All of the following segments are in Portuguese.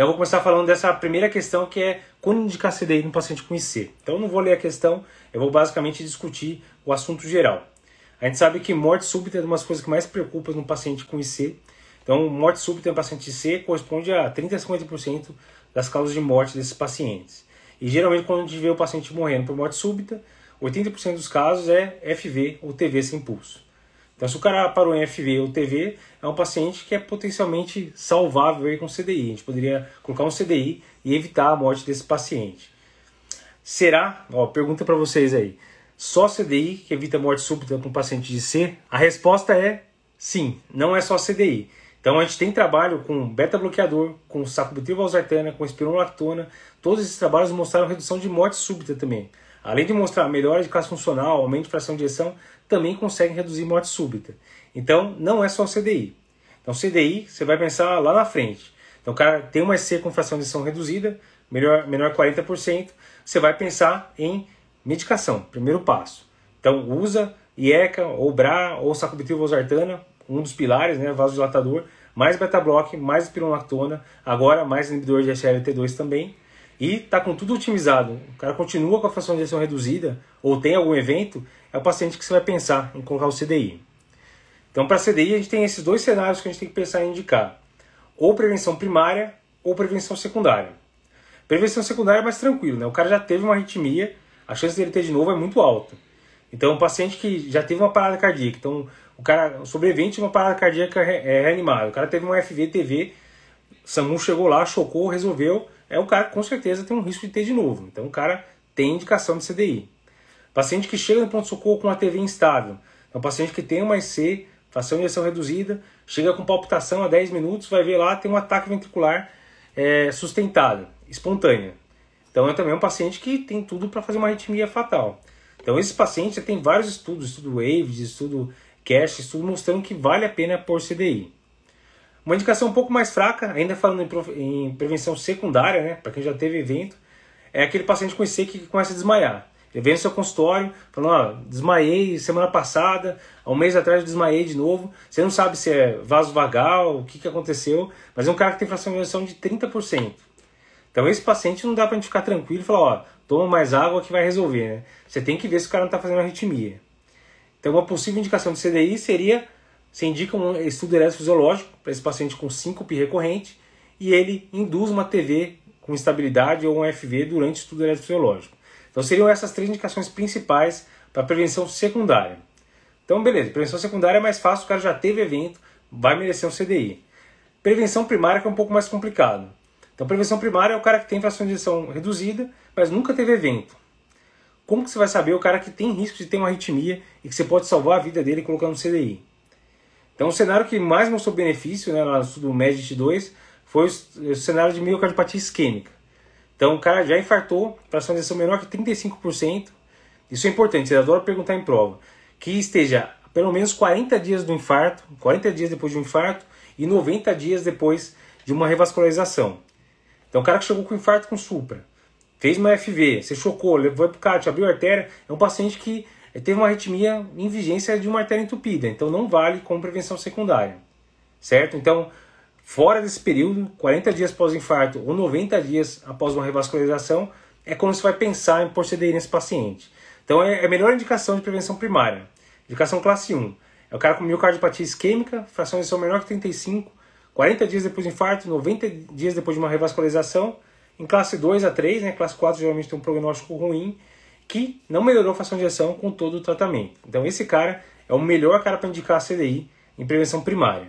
Então eu vou começar falando dessa primeira questão que é quando indicar CDI no paciente com IC. Então eu não vou ler a questão, eu vou basicamente discutir o assunto geral. A gente sabe que morte súbita é uma das coisas que mais preocupa no paciente com IC. Então, morte súbita em paciente IC corresponde a 30 a 50% das causas de morte desses pacientes. E geralmente, quando a gente vê o paciente morrendo por morte súbita, 80% dos casos é FV ou TV sem pulso. Então, se o cara parou em FV ou TV, é um paciente que é potencialmente salvável com CDI. A gente poderia colocar um CDI e evitar a morte desse paciente. Será? Ó, pergunta para vocês aí. Só CDI que evita morte súbita com paciente de C? A resposta é sim, não é só CDI. Então a gente tem trabalho com beta-bloqueador, com sacubitril/valsartana, com espironolactona. Todos esses trabalhos mostraram redução de morte súbita também. Além de mostrar melhora de classe funcional, aumento de fração de ejeção, também conseguem reduzir morte súbita. Então, não é só CDI. Então, CDI, você vai pensar lá na frente. Então, o cara tem uma SC com fração de ejeção reduzida, melhor, menor 40%, você vai pensar em medicação, primeiro passo. Então, usa IECA, ou BRA, ou sacubitril/valsartana, um dos pilares, né, vasodilatador, mais beta-block, mais espironolactona, agora mais inibidor de SLT2 também, e está com tudo otimizado, o cara continua com a fração de ejeção reduzida, ou tem algum evento, é o paciente que você vai pensar em colocar o CDI. Então, para CDI, a gente tem esses dois cenários que a gente tem que pensar em indicar: ou prevenção primária ou prevenção secundária. Prevenção secundária é mais tranquilo, né? O cara já teve uma arritmia, a chance dele ter de novo é muito alta. Então, um paciente que já teve uma parada cardíaca, então o cara sobrevivente de uma parada cardíaca é reanimada, o cara teve uma FV-TV, SAMU chegou lá, chocou, resolveu, é o cara que com certeza tem um risco de ter de novo. Então o cara tem indicação de CDI. Paciente que chega no pronto-socorro com uma TV instável, é um paciente que tem uma IC, fração de injeção reduzida, chega com palpitação a 10 minutos, vai ver lá, tem um ataque ventricular é, sustentado, espontânea. Então é também um paciente que tem tudo para fazer uma arritmia fatal. Então esse paciente já tem vários estudos, estudo WAVES, estudo CASH, estudo mostrando que vale a pena por CDI. Uma indicação um pouco mais fraca, ainda falando em, prevenção secundária, né, para quem já teve evento, é aquele paciente com IC que começa a desmaiar. Ele vem no seu consultório, falando, ó, desmaiei semana passada, há um mês atrás eu desmaiei de novo. Você não sabe se é vaso vagal, o que, que aconteceu, mas é um cara que tem fração de de 30%. Então esse paciente não dá pra gente ficar tranquilo e falar, ó, toma mais água que vai resolver, né? Você tem que ver se o cara não está fazendo arritmia. Então uma possível indicação de CDI seria você indica um estudo eletrofisiológico para esse paciente com síncope recorrente e ele induz uma TV com estabilidade ou um FV durante o estudo eletrofisiológico. Então seriam essas três indicações principais para prevenção secundária. Então, beleza, prevenção secundária é mais fácil, o cara já teve evento, vai merecer um CDI. Prevenção primária que é um pouco mais complicado. Então, prevenção primária é o cara que tem fração de injeção reduzida, mas nunca teve evento. Como que você vai saber o cara que tem risco de ter uma arritmia e que você pode salvar a vida dele colocando um CDI? Então, o cenário que mais mostrou benefício né, no estudo MEDIT 2 foi o cenário de miocardiopatia isquêmica. Então, o cara já infartou, fração de ejeção menor que 35%. Isso é importante, você adora perguntar em prova. Que esteja pelo menos 40 dias do infarto, 40 dias depois de um infarto e 90 dias depois de uma revascularização. Então, o cara que chegou com infarto com supra, fez uma FV, você chocou, levou para o CAT, abriu a artéria, é um paciente que teve uma arritmia em vigência de uma artéria entupida, então não vale como prevenção secundária, certo? Então, fora desse período, 40 dias após o infarto ou 90 dias após uma revascularização, é quando você vai pensar em CDI nesse paciente. Então, é a melhor indicação de prevenção primária. Indicação classe 1. É o cara com miocardiopatia isquêmica, fração de menor que 35, 40 dias depois do infarto, 90 dias depois de uma revascularização. Em classe 2 a 3, né, classe 4 geralmente tem um prognóstico ruim, que não melhorou a fração de injeção com todo o tratamento. Então esse cara é o melhor cara para indicar a CDI em prevenção primária.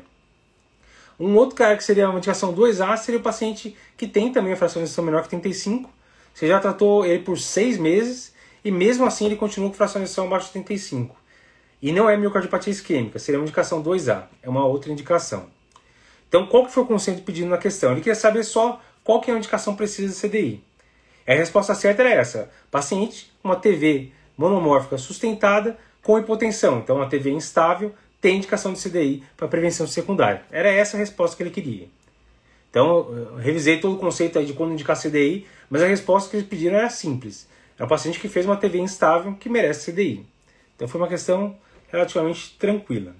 Um outro cara que seria uma indicação 2A seria o paciente que tem também a fração de injeção menor que 35. Você já tratou ele por 6 meses e mesmo assim ele continua com fração de injeção abaixo de 35. E não é miocardiopatia isquêmica, seria uma indicação 2A, é uma outra indicação. Então qual que foi o conceito pedido na questão? Ele queria saber só qual que é a indicação precisa de CDI. A resposta certa era essa: paciente, uma TV monomórfica sustentada com hipotensão, então uma TV instável, tem indicação de CDI para prevenção secundária. Era essa a resposta que ele queria. Então, eu revisei todo o conceito de quando indicar CDI, mas a resposta que eles pediram era simples. É um paciente que fez uma TV instável que merece CDI. Então foi uma questão relativamente tranquila.